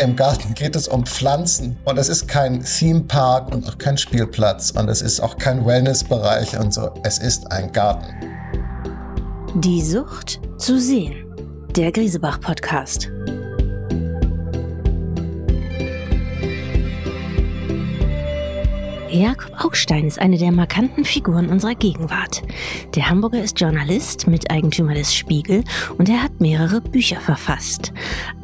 Im Garten geht es um Pflanzen und es ist kein Theme Park und auch kein Spielplatz und es ist auch kein Wellnessbereich und so. Es ist ein Garten. Die Sucht zu sehen. Der Griesebach Podcast. Jakob Augstein ist eine der markanten Figuren unserer Gegenwart. Der Hamburger ist Journalist, Miteigentümer des Spiegel und er hat mehrere Bücher verfasst.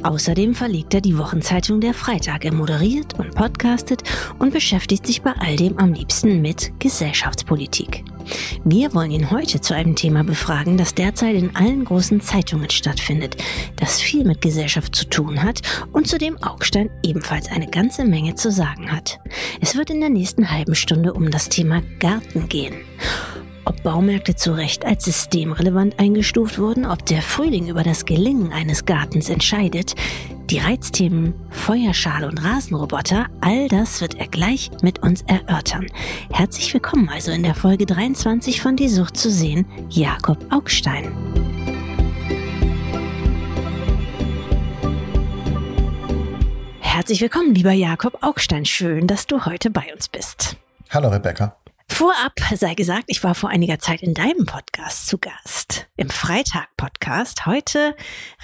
Außerdem verlegt er die Wochenzeitung Der Freitag. Er moderiert und podcastet und beschäftigt sich bei all dem am liebsten mit Gesellschaftspolitik. Wir wollen ihn heute zu einem Thema befragen, das derzeit in allen großen Zeitungen stattfindet, das viel mit Gesellschaft zu tun hat und zu dem Augstein ebenfalls eine ganze Menge zu sagen hat. Es wird in der nächsten halben Stunde um das Thema Garten gehen. Ob Baumärkte zu Recht als systemrelevant eingestuft wurden, ob der Frühling über das Gelingen eines Gartens entscheidet, die Reizthemen Feuerschale und Rasenroboter, all das wird er gleich mit uns erörtern. Herzlich willkommen also in der Folge 23 von Die Sucht zu sehen, Jakob Augstein. Herzlich willkommen, lieber Jakob Augstein. Schön, dass du heute bei uns bist. Hallo, Rebecca. Vorab sei gesagt, ich war vor einiger Zeit in deinem Podcast zu Gast, im Freitag-Podcast. Heute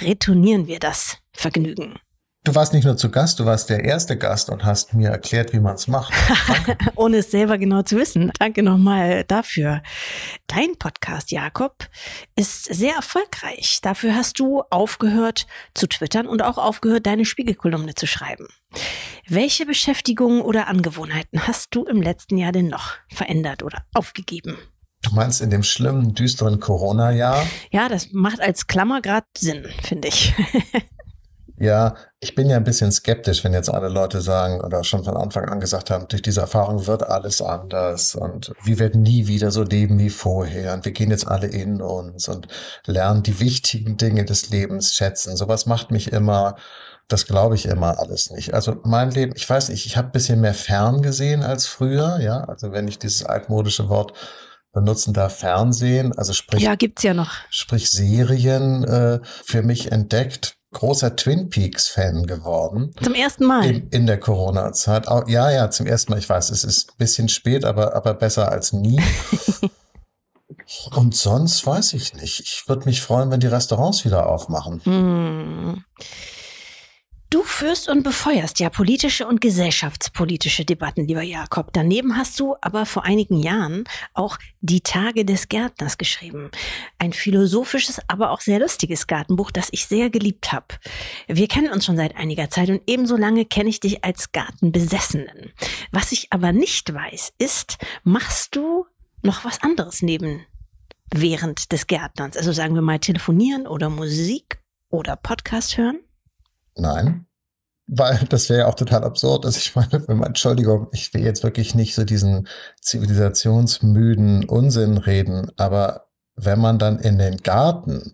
retournieren wir das Vergnügen. Du warst nicht nur zu Gast, du warst der erste Gast und hast mir erklärt, wie man es macht. Ohne es selber genau zu wissen. Danke nochmal dafür. Dein Podcast, Jakob, ist sehr erfolgreich. Dafür hast du aufgehört zu twittern und auch aufgehört, deine Spiegelkolumne zu schreiben. Welche Beschäftigungen oder Angewohnheiten hast du im letzten Jahr denn noch verändert oder aufgegeben? Du meinst in dem schlimmen, düsteren Corona-Jahr? Ja, das macht als Klammer gerade Sinn, finde ich. Ja, ich bin ja ein bisschen skeptisch, wenn jetzt alle Leute sagen oder schon von Anfang an gesagt haben, durch diese Erfahrung wird alles anders und wir werden nie wieder so leben wie vorher und wir gehen jetzt alle in uns und lernen die wichtigen Dinge des Lebens schätzen. Sowas macht mich immer, das glaube ich immer alles nicht. Also mein Leben, ich weiß nicht, ich habe bisschen mehr fern gesehen als früher, ja, also wenn ich dieses altmodische Wort benutzen darf, Fernsehen, also sprich, ja, gibt's ja noch. Sprich Serien äh, für mich entdeckt großer Twin Peaks-Fan geworden. Zum ersten Mal? In, in der Corona-Zeit. Ja, ja, zum ersten Mal. Ich weiß, es ist ein bisschen spät, aber, aber besser als nie. Und sonst weiß ich nicht. Ich würde mich freuen, wenn die Restaurants wieder aufmachen. Hm. Du führst und befeuerst ja politische und gesellschaftspolitische Debatten, lieber Jakob. Daneben hast du aber vor einigen Jahren auch Die Tage des Gärtners geschrieben. Ein philosophisches, aber auch sehr lustiges Gartenbuch, das ich sehr geliebt habe. Wir kennen uns schon seit einiger Zeit und ebenso lange kenne ich dich als Gartenbesessenen. Was ich aber nicht weiß, ist, machst du noch was anderes neben während des Gärtnerns? Also sagen wir mal telefonieren oder Musik oder Podcast hören? Nein. Weil das wäre ja auch total absurd. Also ich meine, wenn man, Entschuldigung, ich will jetzt wirklich nicht so diesen zivilisationsmüden Unsinn reden, aber wenn man dann in den Garten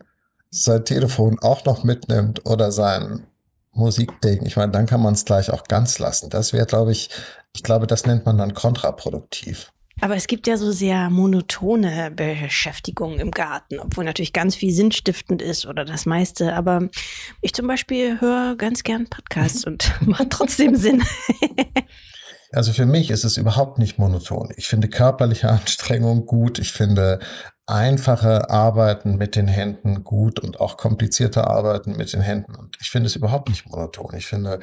sein Telefon auch noch mitnimmt oder sein Musikding, ich meine, dann kann man es gleich auch ganz lassen. Das wäre, glaube ich, ich glaube, das nennt man dann kontraproduktiv. Aber es gibt ja so sehr monotone Beschäftigungen im Garten, obwohl natürlich ganz viel sinnstiftend ist oder das meiste. Aber ich zum Beispiel höre ganz gern Podcasts und macht trotzdem Sinn. Also für mich ist es überhaupt nicht monoton. Ich finde körperliche Anstrengung gut. Ich finde einfache Arbeiten mit den Händen gut und auch komplizierte Arbeiten mit den Händen. Und ich finde es überhaupt nicht monoton. Ich finde,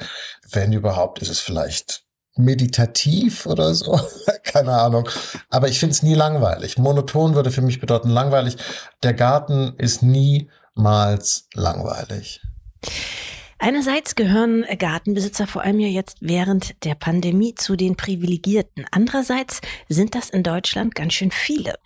wenn überhaupt, ist es vielleicht meditativ oder so. Keine Ahnung. Aber ich finde es nie langweilig. Monoton würde für mich bedeuten langweilig. Der Garten ist niemals langweilig. Einerseits gehören Gartenbesitzer vor allem ja jetzt während der Pandemie zu den Privilegierten. Andererseits sind das in Deutschland ganz schön viele.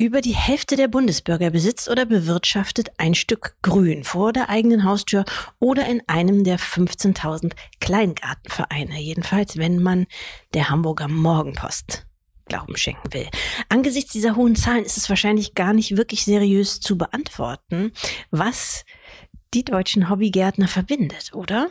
Über die Hälfte der Bundesbürger besitzt oder bewirtschaftet ein Stück Grün vor der eigenen Haustür oder in einem der 15.000 Kleingartenvereine. Jedenfalls, wenn man der Hamburger Morgenpost Glauben schenken will. Angesichts dieser hohen Zahlen ist es wahrscheinlich gar nicht wirklich seriös zu beantworten, was die deutschen Hobbygärtner verbindet, oder?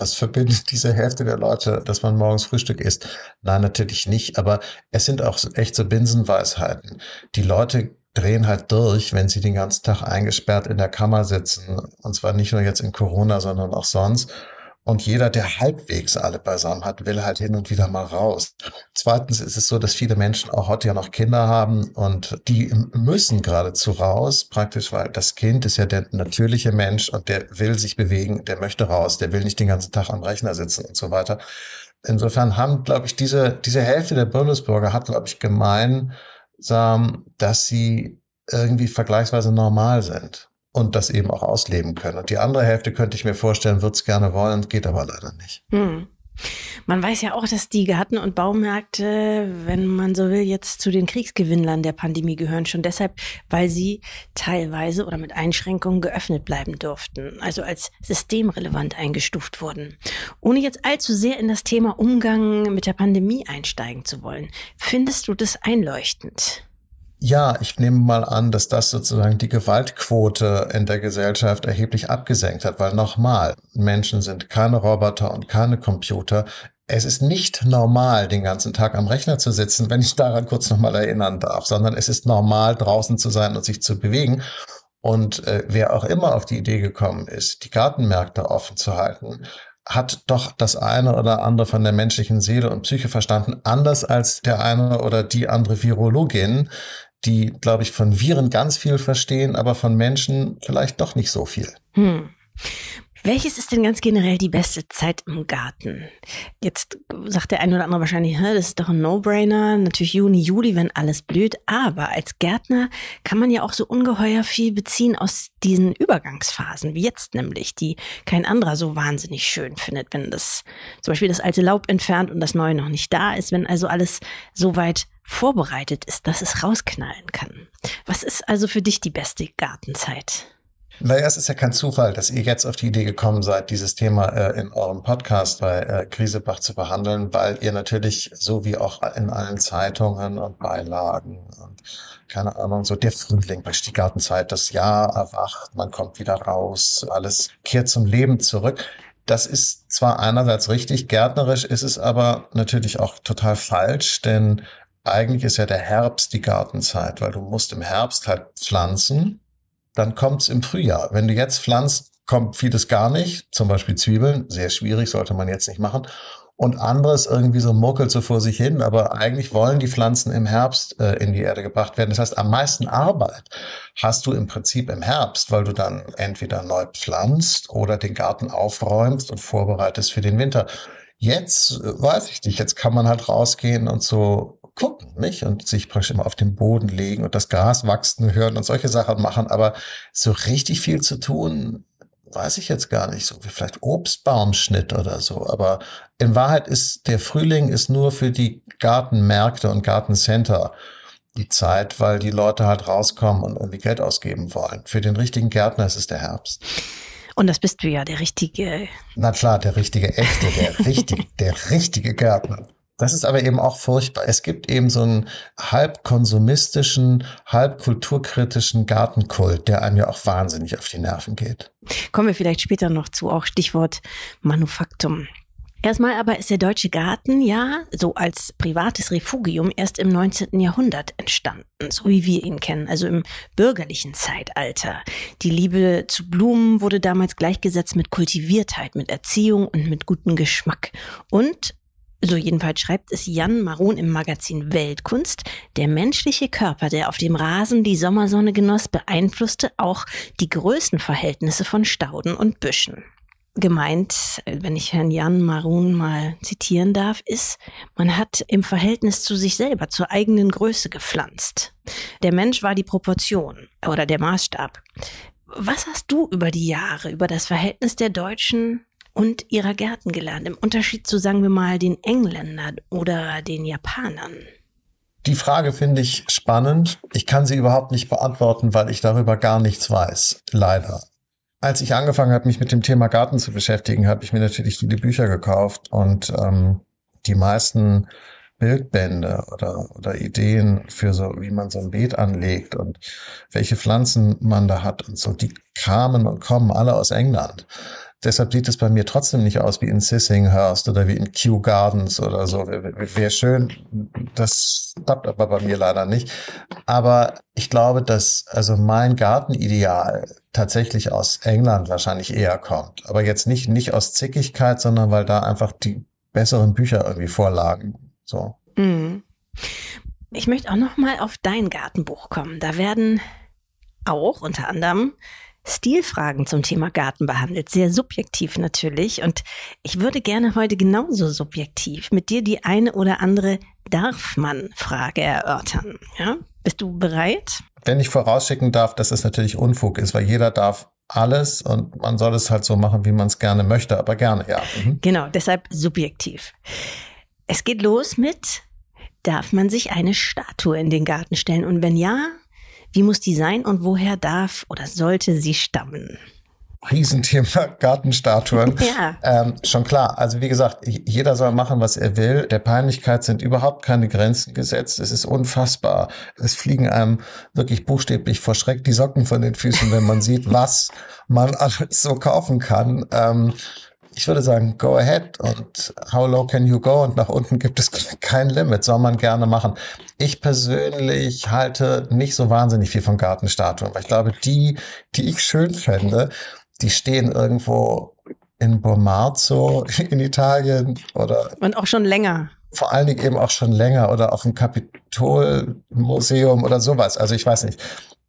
Was verbindet diese Hälfte der Leute, dass man morgens Frühstück isst? Nein, natürlich nicht. Aber es sind auch echt so Binsenweisheiten. Die Leute drehen halt durch, wenn sie den ganzen Tag eingesperrt in der Kammer sitzen. Und zwar nicht nur jetzt in Corona, sondern auch sonst. Und jeder, der halbwegs alle beisammen hat, will halt hin und wieder mal raus. Zweitens ist es so, dass viele Menschen auch heute ja noch Kinder haben und die müssen geradezu raus, praktisch, weil das Kind ist ja der natürliche Mensch und der will sich bewegen, der möchte raus, der will nicht den ganzen Tag am Rechner sitzen und so weiter. Insofern haben, glaube ich, diese, diese Hälfte der Bundesbürger hat, glaube ich, gemeinsam, dass sie irgendwie vergleichsweise normal sind und das eben auch ausleben können. Und die andere Hälfte könnte ich mir vorstellen, wird es gerne wollen, geht aber leider nicht. Hm. Man weiß ja auch, dass die Garten- und Baumärkte, wenn man so will, jetzt zu den Kriegsgewinnlern der Pandemie gehören. Schon deshalb, weil sie teilweise oder mit Einschränkungen geöffnet bleiben durften, also als systemrelevant eingestuft wurden. Ohne jetzt allzu sehr in das Thema Umgang mit der Pandemie einsteigen zu wollen, findest du das einleuchtend? Ja, ich nehme mal an, dass das sozusagen die Gewaltquote in der Gesellschaft erheblich abgesenkt hat, weil nochmal, Menschen sind keine Roboter und keine Computer. Es ist nicht normal, den ganzen Tag am Rechner zu sitzen, wenn ich daran kurz nochmal erinnern darf, sondern es ist normal, draußen zu sein und sich zu bewegen. Und äh, wer auch immer auf die Idee gekommen ist, die Gartenmärkte offen zu halten, hat doch das eine oder andere von der menschlichen Seele und Psyche verstanden, anders als der eine oder die andere Virologin, die, glaube ich, von Viren ganz viel verstehen, aber von Menschen vielleicht doch nicht so viel. Hm. Welches ist denn ganz generell die beste Zeit im Garten? Jetzt sagt der eine oder andere wahrscheinlich, das ist doch ein No-Brainer. Natürlich Juni, Juli, wenn alles blüht. Aber als Gärtner kann man ja auch so ungeheuer viel beziehen aus diesen Übergangsphasen, wie jetzt nämlich, die kein anderer so wahnsinnig schön findet, wenn das zum Beispiel das alte Laub entfernt und das neue noch nicht da ist, wenn also alles so weit vorbereitet ist, dass es rausknallen kann. Was ist also für dich die beste Gartenzeit? Naja, es ist ja kein Zufall, dass ihr jetzt auf die Idee gekommen seid, dieses Thema äh, in eurem Podcast bei äh, Krisebach zu behandeln, weil ihr natürlich, so wie auch in allen Zeitungen und Beilagen und keine Ahnung, so der Frühling, bei die Gartenzeit, das Jahr erwacht, man kommt wieder raus, alles kehrt zum Leben zurück. Das ist zwar einerseits richtig, gärtnerisch ist es aber natürlich auch total falsch, denn eigentlich ist ja der Herbst die Gartenzeit, weil du musst im Herbst halt pflanzen, dann kommt's im Frühjahr. Wenn du jetzt pflanzt, kommt vieles gar nicht, zum Beispiel Zwiebeln, sehr schwierig, sollte man jetzt nicht machen. Und anderes irgendwie so muckelt so vor sich hin, aber eigentlich wollen die Pflanzen im Herbst äh, in die Erde gebracht werden. Das heißt, am meisten Arbeit hast du im Prinzip im Herbst, weil du dann entweder neu pflanzt oder den Garten aufräumst und vorbereitest für den Winter. Jetzt äh, weiß ich nicht, jetzt kann man halt rausgehen und so gucken, nicht? Und sich praktisch immer auf den Boden legen und das Gras wachsen hören und solche Sachen machen. Aber so richtig viel zu tun, weiß ich jetzt gar nicht. So wie vielleicht Obstbaumschnitt oder so. Aber in Wahrheit ist der Frühling ist nur für die Gartenmärkte und Gartencenter die Zeit, weil die Leute halt rauskommen und irgendwie Geld ausgeben wollen. Für den richtigen Gärtner ist es der Herbst. Und das bist du ja, der richtige. Na klar, der richtige, echte, der richtige, der richtige Gärtner. Das ist aber eben auch furchtbar. Es gibt eben so einen halb konsumistischen, halb kulturkritischen Gartenkult, der einem ja auch wahnsinnig auf die Nerven geht. Kommen wir vielleicht später noch zu, auch Stichwort Manufaktum. Erstmal aber ist der deutsche Garten ja so als privates Refugium erst im 19. Jahrhundert entstanden, so wie wir ihn kennen, also im bürgerlichen Zeitalter. Die Liebe zu Blumen wurde damals gleichgesetzt mit Kultiviertheit, mit Erziehung und mit gutem Geschmack. Und so jedenfalls schreibt es Jan Maron im Magazin Weltkunst, der menschliche Körper, der auf dem Rasen die Sommersonne genoss, beeinflusste auch die Größenverhältnisse von Stauden und Büschen. Gemeint, wenn ich Herrn Jan Maron mal zitieren darf, ist, man hat im Verhältnis zu sich selber, zur eigenen Größe gepflanzt. Der Mensch war die Proportion oder der Maßstab. Was hast du über die Jahre, über das Verhältnis der Deutschen und ihrer Gärten gelernt, im Unterschied zu, sagen wir mal, den Engländern oder den Japanern? Die Frage finde ich spannend. Ich kann sie überhaupt nicht beantworten, weil ich darüber gar nichts weiß. Leider. Als ich angefangen habe, mich mit dem Thema Garten zu beschäftigen, habe ich mir natürlich viele Bücher gekauft und ähm, die meisten Bildbände oder, oder Ideen für so, wie man so ein Beet anlegt und welche Pflanzen man da hat und so, die kamen und kommen alle aus England. Deshalb sieht es bei mir trotzdem nicht aus wie in Sissinghurst oder wie in Kew Gardens oder so. Wäre schön, das klappt aber bei mir leider nicht. Aber ich glaube, dass also mein Gartenideal tatsächlich aus England wahrscheinlich eher kommt. Aber jetzt nicht, nicht aus Zickigkeit, sondern weil da einfach die besseren Bücher irgendwie vorlagen. So. Mhm. Ich möchte auch noch mal auf dein Gartenbuch kommen. Da werden auch unter anderem Stilfragen zum Thema Garten behandelt. Sehr subjektiv natürlich. Und ich würde gerne heute genauso subjektiv mit dir die eine oder andere Darf man Frage erörtern. Ja? Bist du bereit? Wenn ich vorausschicken darf, dass es natürlich Unfug ist, weil jeder darf alles und man soll es halt so machen, wie man es gerne möchte, aber gerne, ja. Mhm. Genau, deshalb subjektiv. Es geht los mit, darf man sich eine Statue in den Garten stellen? Und wenn ja, wie muss die sein und woher darf oder sollte sie stammen? Riesenthema Gartenstatuen. Ja. Ähm, schon klar. Also wie gesagt, jeder soll machen, was er will. Der Peinlichkeit sind überhaupt keine Grenzen gesetzt. Es ist unfassbar. Es fliegen einem wirklich buchstäblich vor Schreck die Socken von den Füßen, wenn man sieht, was man alles so kaufen kann. Ähm, ich würde sagen, go ahead und how low can you go? Und nach unten gibt es kein Limit, soll man gerne machen. Ich persönlich halte nicht so wahnsinnig viel von Gartenstatuen, weil ich glaube, die, die ich schön fände, die stehen irgendwo in Bomarzo in Italien oder. Und auch schon länger vor allen Dingen eben auch schon länger oder auf dem Kapitolmuseum oder sowas. Also ich weiß nicht.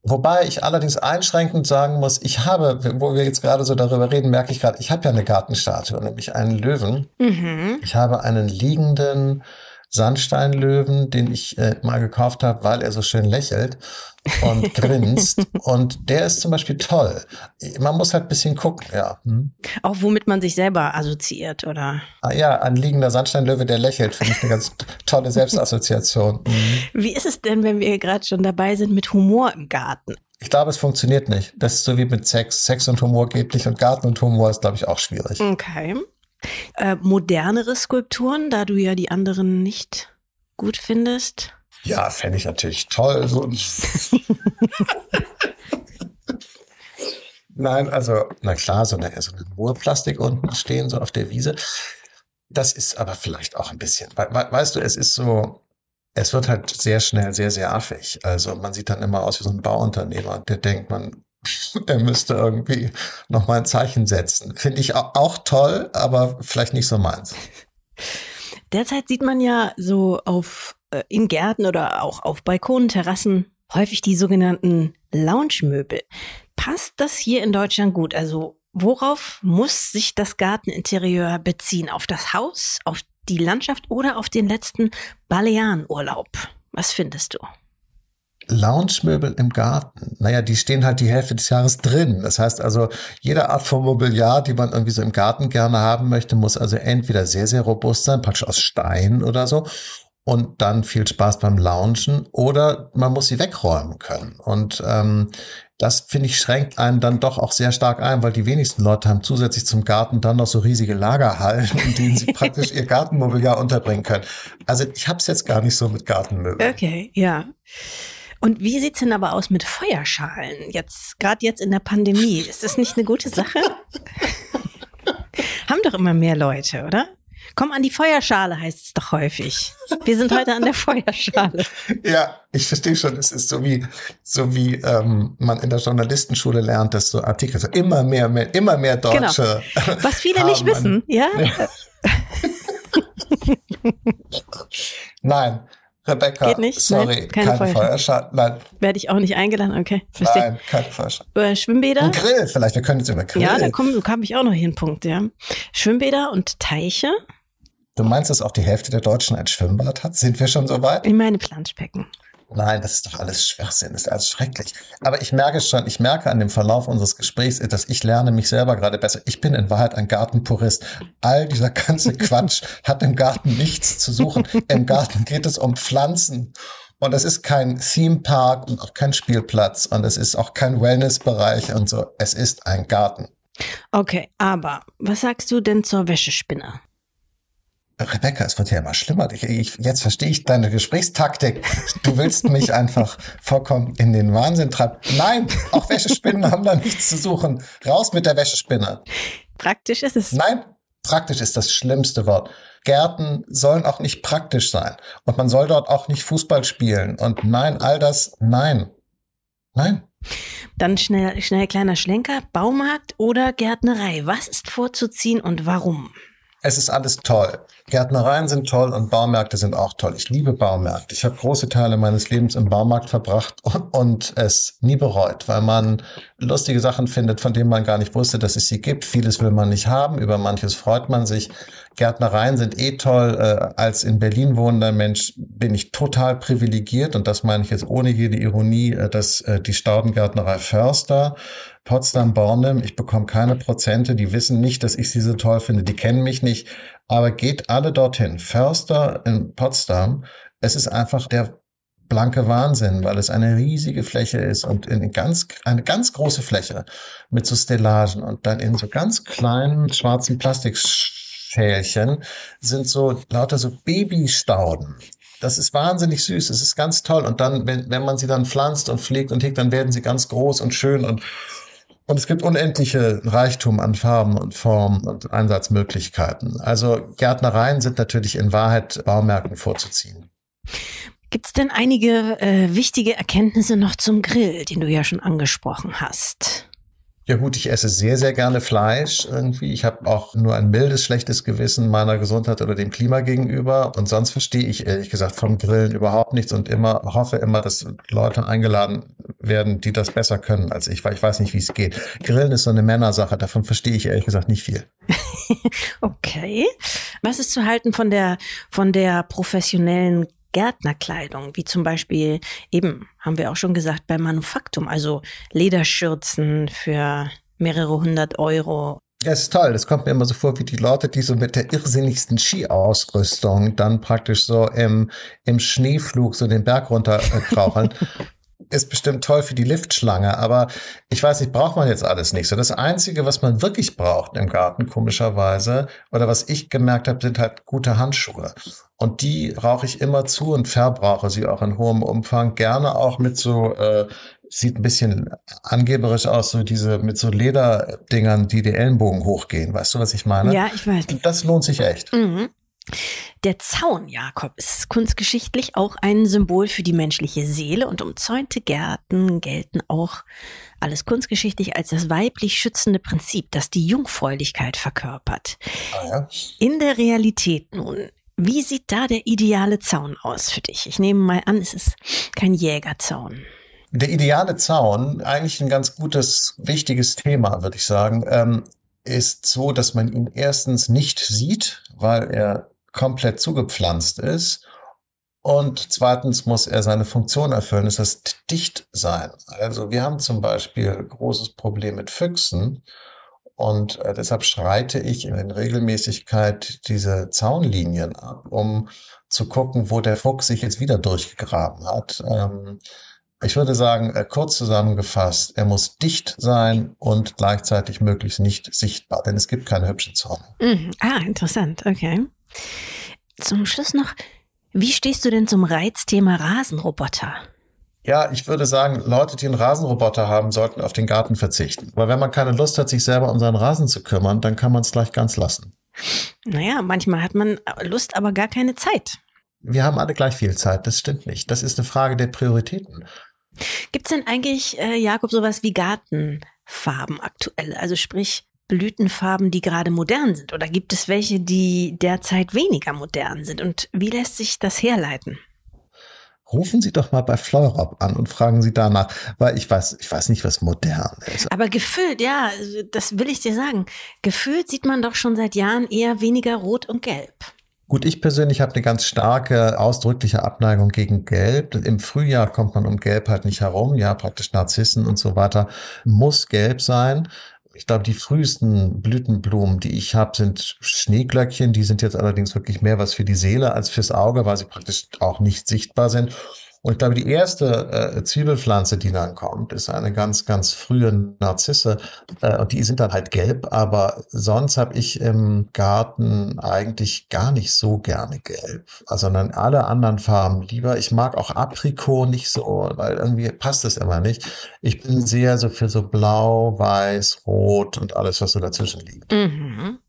Wobei ich allerdings einschränkend sagen muss, ich habe, wo wir jetzt gerade so darüber reden, merke ich gerade, ich habe ja eine Gartenstatue, nämlich einen Löwen. Mhm. Ich habe einen liegenden Sandsteinlöwen, den ich äh, mal gekauft habe, weil er so schön lächelt und grinst. und der ist zum Beispiel toll. Man muss halt ein bisschen gucken, ja. Hm? Auch womit man sich selber assoziiert, oder? Ah, ja, ein liegender Sandsteinlöwe, der lächelt, finde ich eine ganz tolle Selbstassoziation. Mhm. Wie ist es denn, wenn wir gerade schon dabei sind mit Humor im Garten? Ich glaube, es funktioniert nicht. Das ist so wie mit Sex. Sex und Humor geht nicht und Garten und Humor ist, glaube ich, auch schwierig. Okay. Äh, modernere Skulpturen, da du ja die anderen nicht gut findest? Ja, fände ich natürlich toll. Nein, also, na klar, so eine, so eine Murplastik unten stehen, so auf der Wiese. Das ist aber vielleicht auch ein bisschen, weißt du, es ist so, es wird halt sehr schnell sehr, sehr affig. Also man sieht dann immer aus wie so ein Bauunternehmer, der denkt, man er müsste irgendwie noch mal ein Zeichen setzen. Finde ich auch toll, aber vielleicht nicht so meins. Derzeit sieht man ja so auf äh, in Gärten oder auch auf Balkonen, Terrassen häufig die sogenannten Lounge-Möbel. Passt das hier in Deutschland gut? Also worauf muss sich das Garteninterieur beziehen? Auf das Haus, auf die Landschaft oder auf den letzten Balearenurlaub? Was findest du? Lounge-Möbel im Garten, naja, die stehen halt die Hälfte des Jahres drin. Das heißt also, jede Art von Mobiliar, die man irgendwie so im Garten gerne haben möchte, muss also entweder sehr, sehr robust sein, praktisch aus Stein oder so, und dann viel Spaß beim Loungen, oder man muss sie wegräumen können. Und ähm, das, finde ich, schränkt einen dann doch auch sehr stark ein, weil die wenigsten Leute haben zusätzlich zum Garten dann noch so riesige Lagerhallen, in denen sie praktisch ihr Gartenmobiliar unterbringen können. Also ich habe es jetzt gar nicht so mit Gartenmöbeln. Okay, ja. Und wie sieht's denn aber aus mit Feuerschalen? Jetzt, gerade jetzt in der Pandemie, ist das nicht eine gute Sache? Haben doch immer mehr Leute, oder? Komm an die Feuerschale, heißt es doch häufig. Wir sind heute an der Feuerschale. Ja, ich verstehe schon. Es ist so wie, so wie ähm, man in der Journalistenschule lernt, dass so Artikel, so immer mehr, mehr immer mehr Deutsche. Genau. Was viele nicht wissen, ja? ja. Nein, Rebecca, Geht nicht? sorry, Nein, keine, keine Feuerschale. Nein. Werde ich auch nicht eingeladen, okay. Verstehe. Nein, keine Feuerschale. Äh, Schwimmbäder? Ein Grill, vielleicht, wir können jetzt über Grill. Ja, da komme komm ich auch noch hier einen Punkt, ja. Schwimmbäder und Teiche? Du meinst, dass auch die Hälfte der Deutschen ein Schwimmbad hat? Sind wir schon so weit? Ich meine Planschbecken. Nein, das ist doch alles Schwachsinn, das ist alles schrecklich. Aber ich merke schon, ich merke an dem Verlauf unseres Gesprächs, dass ich lerne mich selber gerade besser. Ich bin in Wahrheit ein Gartenpurist. All dieser ganze Quatsch hat im Garten nichts zu suchen. Im Garten geht es um Pflanzen. Und es ist kein Theme Park und auch kein Spielplatz und es ist auch kein Wellnessbereich und so. Es ist ein Garten. Okay, aber was sagst du denn zur Wäschespinne? Rebecca, es wird ja immer schlimmer. Ich, ich, jetzt verstehe ich deine Gesprächstaktik. Du willst mich einfach vollkommen in den Wahnsinn treiben. Nein, auch Wäschespinnen haben da nichts zu suchen. Raus mit der Wäschespinne. Praktisch ist es. Nein, praktisch ist das schlimmste Wort. Gärten sollen auch nicht praktisch sein. Und man soll dort auch nicht Fußball spielen. Und nein, all das, nein. Nein. Dann schnell, schnell kleiner Schlenker. Baumarkt oder Gärtnerei? Was ist vorzuziehen und warum? Es ist alles toll. Gärtnereien sind toll und Baumärkte sind auch toll. Ich liebe Baumärkte. Ich habe große Teile meines Lebens im Baumarkt verbracht und, und, es nie bereut, weil man lustige Sachen findet, von denen man gar nicht wusste, dass es sie gibt. Vieles will man nicht haben, über manches freut man sich. Gärtnereien sind eh toll. Äh, als in Berlin wohnender Mensch bin ich total privilegiert und das meine ich jetzt ohne jede Ironie, äh, dass äh, die Staudengärtnerei Förster Potsdam, Bornem, ich bekomme keine Prozente, die wissen nicht, dass ich sie so toll finde, die kennen mich nicht, aber geht alle dorthin. Förster in Potsdam, es ist einfach der blanke Wahnsinn, weil es eine riesige Fläche ist und in ganz, eine ganz große Fläche mit so Stellagen und dann in so ganz kleinen schwarzen Plastikschälchen sind so lauter so Babystauden. Das ist wahnsinnig süß. Es ist ganz toll. Und dann, wenn, wenn man sie dann pflanzt und pflegt und hegt, dann werden sie ganz groß und schön und und es gibt unendliche Reichtum an Farben und Formen und Einsatzmöglichkeiten. Also Gärtnereien sind natürlich in Wahrheit Baumärkten vorzuziehen. Gibt es denn einige äh, wichtige Erkenntnisse noch zum Grill, den du ja schon angesprochen hast? Ja gut, ich esse sehr, sehr gerne Fleisch irgendwie. Ich habe auch nur ein mildes, schlechtes Gewissen meiner Gesundheit oder dem Klima gegenüber. Und sonst verstehe ich ehrlich gesagt vom Grillen überhaupt nichts und immer hoffe immer, dass Leute eingeladen werden, die das besser können als ich, weil ich weiß nicht, wie es geht. Grillen ist so eine Männersache, davon verstehe ich ehrlich gesagt nicht viel. okay. Was ist zu halten von der, von der professionellen Gärtnerkleidung, wie zum Beispiel eben, haben wir auch schon gesagt, bei Manufaktum, also Lederschürzen für mehrere hundert Euro. Ja, ist toll. Das kommt mir immer so vor, wie die Leute, die so mit der irrsinnigsten Skiausrüstung dann praktisch so im, im Schneeflug so den Berg runter äh. ist bestimmt toll für die Liftschlange, aber ich weiß nicht, braucht man jetzt alles nicht so. Das Einzige, was man wirklich braucht im Garten, komischerweise, oder was ich gemerkt habe, sind halt gute Handschuhe. Und die brauche ich immer zu und verbrauche sie auch in hohem Umfang. Gerne auch mit so, äh, sieht ein bisschen angeberisch aus, so diese mit so Lederdingern, die die Ellenbogen hochgehen. Weißt du, was ich meine? Ja, ich weiß. Das lohnt sich echt. Mhm. Der Zaun, Jakob, ist kunstgeschichtlich auch ein Symbol für die menschliche Seele und umzäunte Gärten gelten auch alles kunstgeschichtlich als das weiblich schützende Prinzip, das die Jungfräulichkeit verkörpert. Ah, ja. In der Realität nun, wie sieht da der ideale Zaun aus für dich? Ich nehme mal an, es ist kein Jägerzaun. Der ideale Zaun, eigentlich ein ganz gutes, wichtiges Thema, würde ich sagen, ähm, ist so, dass man ihn erstens nicht sieht, weil er komplett zugepflanzt ist. Und zweitens muss er seine Funktion erfüllen, das heißt dicht sein. Also wir haben zum Beispiel großes Problem mit Füchsen. Und äh, deshalb schreite ich in Regelmäßigkeit diese Zaunlinien ab, um zu gucken, wo der Fuchs sich jetzt wieder durchgegraben hat. Ähm, ich würde sagen, äh, kurz zusammengefasst, er muss dicht sein und gleichzeitig möglichst nicht sichtbar, denn es gibt keine hübschen Zäune. Mhm. Ah, interessant, okay. Zum Schluss noch, wie stehst du denn zum Reizthema Rasenroboter? Ja, ich würde sagen, Leute, die einen Rasenroboter haben, sollten auf den Garten verzichten. Weil wenn man keine Lust hat, sich selber um seinen Rasen zu kümmern, dann kann man es gleich ganz lassen. Naja, manchmal hat man Lust, aber gar keine Zeit. Wir haben alle gleich viel Zeit, das stimmt nicht. Das ist eine Frage der Prioritäten. Gibt es denn eigentlich, äh, Jakob, sowas wie Gartenfarben aktuell? Also sprich Blütenfarben, die gerade modern sind? Oder gibt es welche, die derzeit weniger modern sind? Und wie lässt sich das herleiten? Rufen Sie doch mal bei Fleurop an und fragen Sie danach, weil ich weiß, ich weiß nicht, was modern ist. Aber gefühlt, ja, das will ich dir sagen. Gefühlt sieht man doch schon seit Jahren eher weniger rot und gelb. Gut, ich persönlich habe eine ganz starke, ausdrückliche Abneigung gegen Gelb. Im Frühjahr kommt man um Gelb halt nicht herum. Ja, praktisch Narzissen und so weiter. Muss gelb sein. Ich glaube, die frühesten Blütenblumen, die ich habe, sind Schneeglöckchen. Die sind jetzt allerdings wirklich mehr was für die Seele als fürs Auge, weil sie praktisch auch nicht sichtbar sind. Und ich glaube, die erste äh, Zwiebelpflanze, die dann kommt, ist eine ganz, ganz frühe Narzisse. Äh, und die sind dann halt gelb. Aber sonst habe ich im Garten eigentlich gar nicht so gerne gelb. Also dann alle anderen Farben lieber. Ich mag auch Aprikot nicht so, weil irgendwie passt es immer nicht. Ich bin sehr so für so blau, weiß, rot und alles, was so dazwischen liegt. Mhm.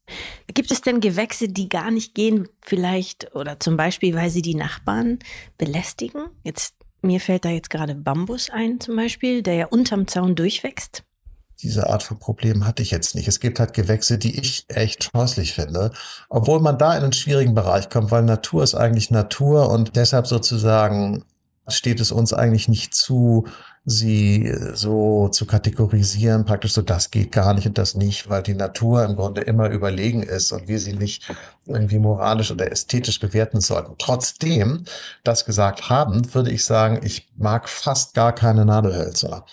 Gibt es denn Gewächse, die gar nicht gehen, vielleicht oder zum Beispiel, weil sie die Nachbarn belästigen? Jetzt mir fällt da jetzt gerade Bambus ein, zum Beispiel, der ja unterm Zaun durchwächst. Diese Art von Problem hatte ich jetzt nicht. Es gibt halt Gewächse, die ich echt scheußlich finde, obwohl man da in einen schwierigen Bereich kommt, weil Natur ist eigentlich Natur und deshalb sozusagen steht es uns eigentlich nicht zu, sie so zu kategorisieren, praktisch so, das geht gar nicht und das nicht, weil die Natur im Grunde immer überlegen ist und wir sie nicht irgendwie moralisch oder ästhetisch bewerten sollten. Trotzdem, das gesagt haben, würde ich sagen, ich mag fast gar keine Nadelhölzer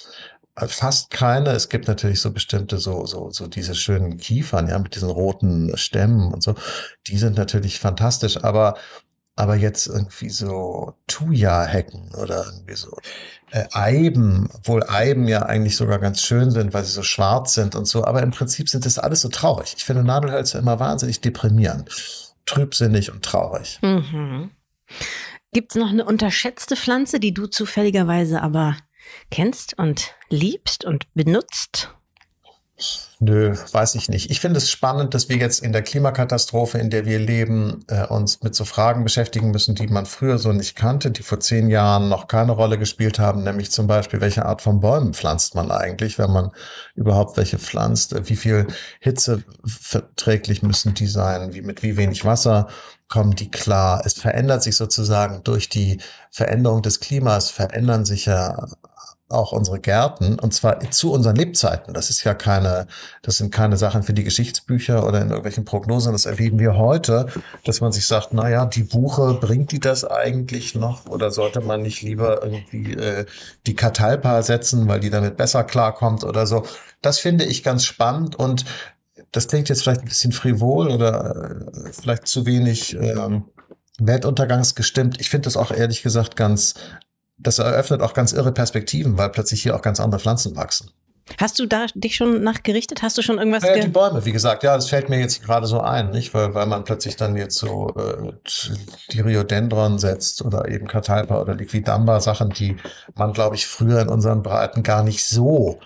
fast keine. Es gibt natürlich so bestimmte, so, so, so diese schönen Kiefern, ja, mit diesen roten Stämmen und so. Die sind natürlich fantastisch, aber aber jetzt irgendwie so Thuja-Hecken oder irgendwie so äh, Eiben, obwohl Eiben ja eigentlich sogar ganz schön sind, weil sie so schwarz sind und so, aber im Prinzip sind das alles so traurig. Ich finde Nadelhölzer immer wahnsinnig deprimierend, trübsinnig und traurig. Mhm. Gibt es noch eine unterschätzte Pflanze, die du zufälligerweise aber kennst und liebst und benutzt? Nö, weiß ich nicht. Ich finde es spannend, dass wir jetzt in der Klimakatastrophe, in der wir leben, äh, uns mit so Fragen beschäftigen müssen, die man früher so nicht kannte, die vor zehn Jahren noch keine Rolle gespielt haben, nämlich zum Beispiel, welche Art von Bäumen pflanzt man eigentlich, wenn man überhaupt welche pflanzt, wie viel Hitze verträglich müssen die sein, wie mit wie wenig Wasser kommen die klar. Es verändert sich sozusagen durch die Veränderung des Klimas, verändern sich ja auch unsere Gärten und zwar zu unseren Lebzeiten. Das ist ja keine, das sind keine Sachen für die Geschichtsbücher oder in irgendwelchen Prognosen. Das erleben wir heute, dass man sich sagt, na ja, die Buche, bringt die das eigentlich noch oder sollte man nicht lieber irgendwie äh, die Katalpa setzen, weil die damit besser klarkommt oder so. Das finde ich ganz spannend und das klingt jetzt vielleicht ein bisschen frivol oder äh, vielleicht zu wenig ähm, Weltuntergangsgestimmt. Ich finde das auch ehrlich gesagt ganz das eröffnet auch ganz irre Perspektiven, weil plötzlich hier auch ganz andere Pflanzen wachsen. Hast du da dich schon nachgerichtet? Hast du schon irgendwas? Ja, die Bäume, wie gesagt, ja, das fällt mir jetzt gerade so ein, nicht, weil, weil man plötzlich dann jetzt so äh, die Riodendron setzt oder eben Catalpa oder Liquidamba, Sachen, die man, glaube ich, früher in unseren Breiten gar nicht so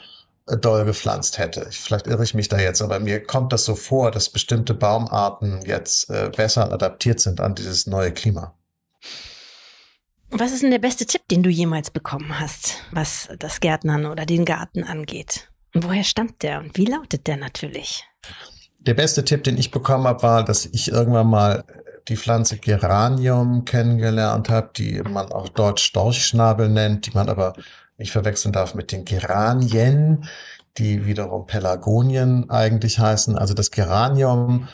äh, doll gepflanzt hätte. Vielleicht irre ich mich da jetzt, aber mir kommt das so vor, dass bestimmte Baumarten jetzt äh, besser adaptiert sind an dieses neue Klima. Was ist denn der beste Tipp, den du jemals bekommen hast, was das Gärtnern oder den Garten angeht? Und woher stammt der und wie lautet der natürlich? Der beste Tipp, den ich bekommen habe, war, dass ich irgendwann mal die Pflanze Geranium kennengelernt habe, die man auch deutsch Storchschnabel nennt, die man aber nicht verwechseln darf mit den Geranien, die wiederum Pelagonien eigentlich heißen. Also das Geranium,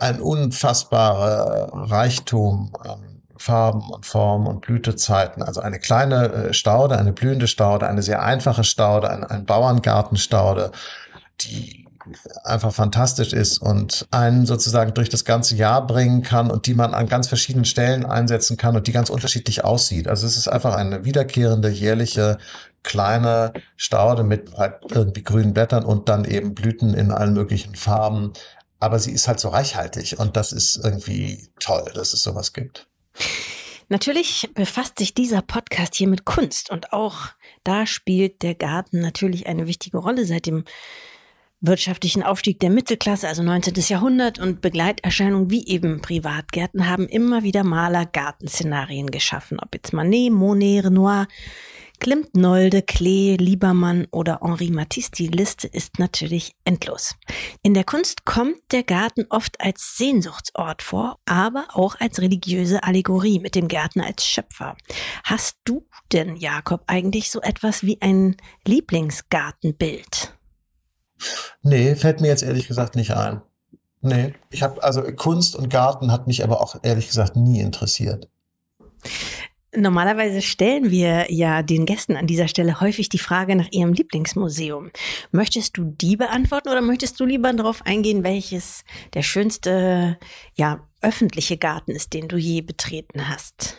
ein unfassbarer Reichtum an Farben und Formen und Blütezeiten. Also eine kleine äh, Staude, eine blühende Staude, eine sehr einfache Staude, ein, ein Bauerngartenstaude, die einfach fantastisch ist und einen sozusagen durch das ganze Jahr bringen kann und die man an ganz verschiedenen Stellen einsetzen kann und die ganz unterschiedlich aussieht. Also es ist einfach eine wiederkehrende, jährliche, kleine Staude mit halt irgendwie grünen Blättern und dann eben Blüten in allen möglichen Farben. Aber sie ist halt so reichhaltig und das ist irgendwie toll, dass es sowas gibt. Natürlich befasst sich dieser Podcast hier mit Kunst und auch da spielt der Garten natürlich eine wichtige Rolle seit dem wirtschaftlichen Aufstieg der Mittelklasse, also 19. Jahrhundert und Begleiterscheinungen wie eben Privatgärten haben immer wieder Maler Gartenszenarien geschaffen, ob jetzt Manet, Monet, Renoir, Klimt, Nolde, Klee, Liebermann oder Henri Matisse, die Liste ist natürlich endlos. In der Kunst kommt der Garten oft als Sehnsuchtsort vor, aber auch als religiöse Allegorie mit dem Gärtner als Schöpfer. Hast du denn, Jakob, eigentlich so etwas wie ein Lieblingsgartenbild? Nee, fällt mir jetzt ehrlich gesagt nicht ein. Nee, ich habe also Kunst und Garten hat mich aber auch ehrlich gesagt nie interessiert. Normalerweise stellen wir ja den Gästen an dieser Stelle häufig die Frage nach ihrem Lieblingsmuseum. Möchtest du die beantworten oder möchtest du lieber darauf eingehen, welches der schönste, ja, öffentliche Garten ist, den du je betreten hast?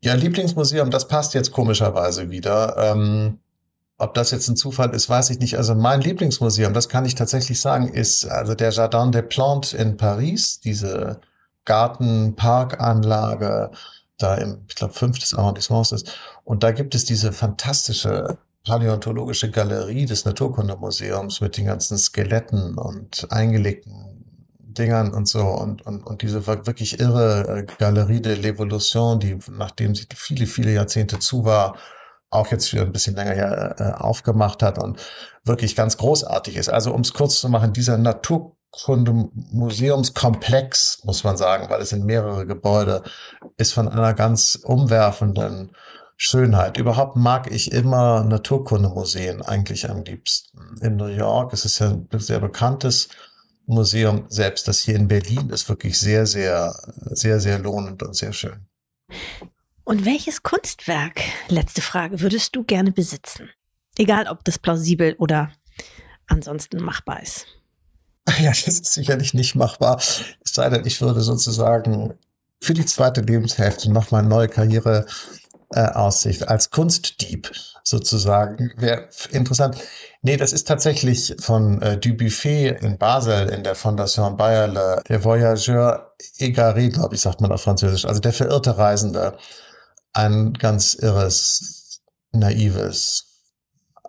Ja, Lieblingsmuseum, das passt jetzt komischerweise wieder. Ähm, ob das jetzt ein Zufall ist, weiß ich nicht. Also mein Lieblingsmuseum, das kann ich tatsächlich sagen, ist also der Jardin des Plantes in Paris, diese Garten-Parkanlage da im, ich glaube, fünftes Arrondissement ist. Und da gibt es diese fantastische paläontologische Galerie des Naturkundemuseums mit den ganzen Skeletten und eingelegten Dingern und so und, und, und diese wirklich irre äh, Galerie de l'Evolution, die nachdem sie viele, viele Jahrzehnte zu war, auch jetzt wieder ein bisschen länger her äh, aufgemacht hat und wirklich ganz großartig ist. Also um es kurz zu machen, dieser Naturkundemuseumskomplex, muss man sagen, weil es sind mehrere Gebäude, ist von einer ganz umwerfenden Schönheit. Überhaupt mag ich immer Naturkundemuseen eigentlich am liebsten. In New York ist es ja ein sehr bekanntes Museum. Selbst das hier in Berlin ist wirklich sehr, sehr, sehr, sehr lohnend und sehr schön. Und welches Kunstwerk, letzte Frage, würdest du gerne besitzen? Egal, ob das plausibel oder ansonsten machbar ist. Ja, das ist sicherlich nicht machbar. Es sei denn, ich würde sozusagen für die zweite Lebenshälfte nochmal eine neue Karriere äh, Aussicht als Kunstdieb sozusagen. Wäre interessant. Nee, das ist tatsächlich von äh, Dubuffet in Basel in der Fondation Bayerle, der Voyageur égaré, glaube ich, sagt man auf Französisch, also der verirrte Reisende. Ein ganz irres, naives,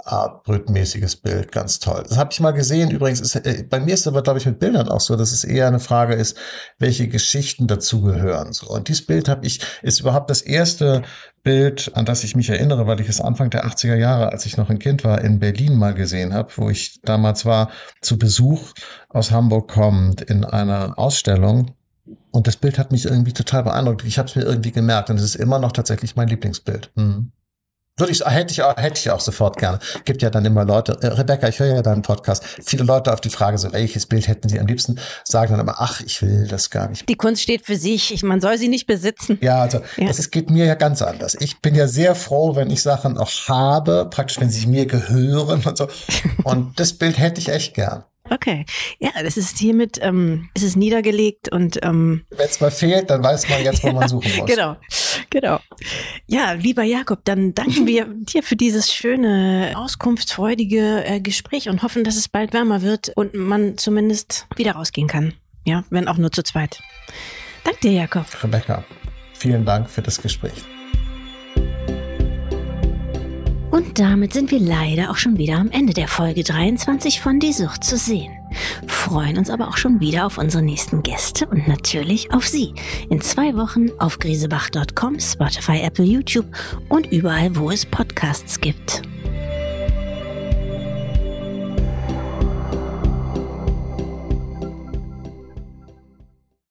artbrütmäßiges Bild, ganz toll. Das habe ich mal gesehen. Übrigens, ist, äh, bei mir ist es aber, glaube ich, mit Bildern auch so, dass es eher eine Frage ist, welche Geschichten dazugehören. So. Und dieses Bild habe ich, ist überhaupt das erste Bild, an das ich mich erinnere, weil ich es Anfang der 80er Jahre, als ich noch ein Kind war, in Berlin mal gesehen habe, wo ich damals war, zu Besuch aus Hamburg kommend in einer Ausstellung. Und das Bild hat mich irgendwie total beeindruckt. Ich habe es mir irgendwie gemerkt und es ist immer noch tatsächlich mein Lieblingsbild. Mhm. Würde ich, hätte ich auch, hätte ich auch sofort gerne. Gibt ja dann immer Leute, äh, Rebecca, ich höre ja deinen Podcast. Viele Leute auf die Frage so, welches Bild hätten sie am liebsten, sagen dann immer, ach, ich will das gar nicht. Die Kunst steht für sich. Ich, man soll sie nicht besitzen. Ja, also, ja. es geht mir ja ganz anders. Ich bin ja sehr froh, wenn ich Sachen auch habe, praktisch, wenn sie mir gehören und so. Und das Bild hätte ich echt gern. Okay. Ja, das ist hiermit, ähm, ist es niedergelegt und ähm, wenn es mal fehlt, dann weiß man jetzt, wo man suchen muss. Genau, genau. Ja, lieber Jakob, dann danken wir dir für dieses schöne, auskunftsfreudige äh, Gespräch und hoffen, dass es bald wärmer wird und man zumindest wieder rausgehen kann. Ja, wenn auch nur zu zweit. Dank dir, Jakob. Rebecca, vielen Dank für das Gespräch. Und damit sind wir leider auch schon wieder am Ende der Folge 23 von Die Sucht zu sehen. Freuen uns aber auch schon wieder auf unsere nächsten Gäste und natürlich auf Sie. In zwei Wochen auf grisebach.com, Spotify, Apple, YouTube und überall, wo es Podcasts gibt.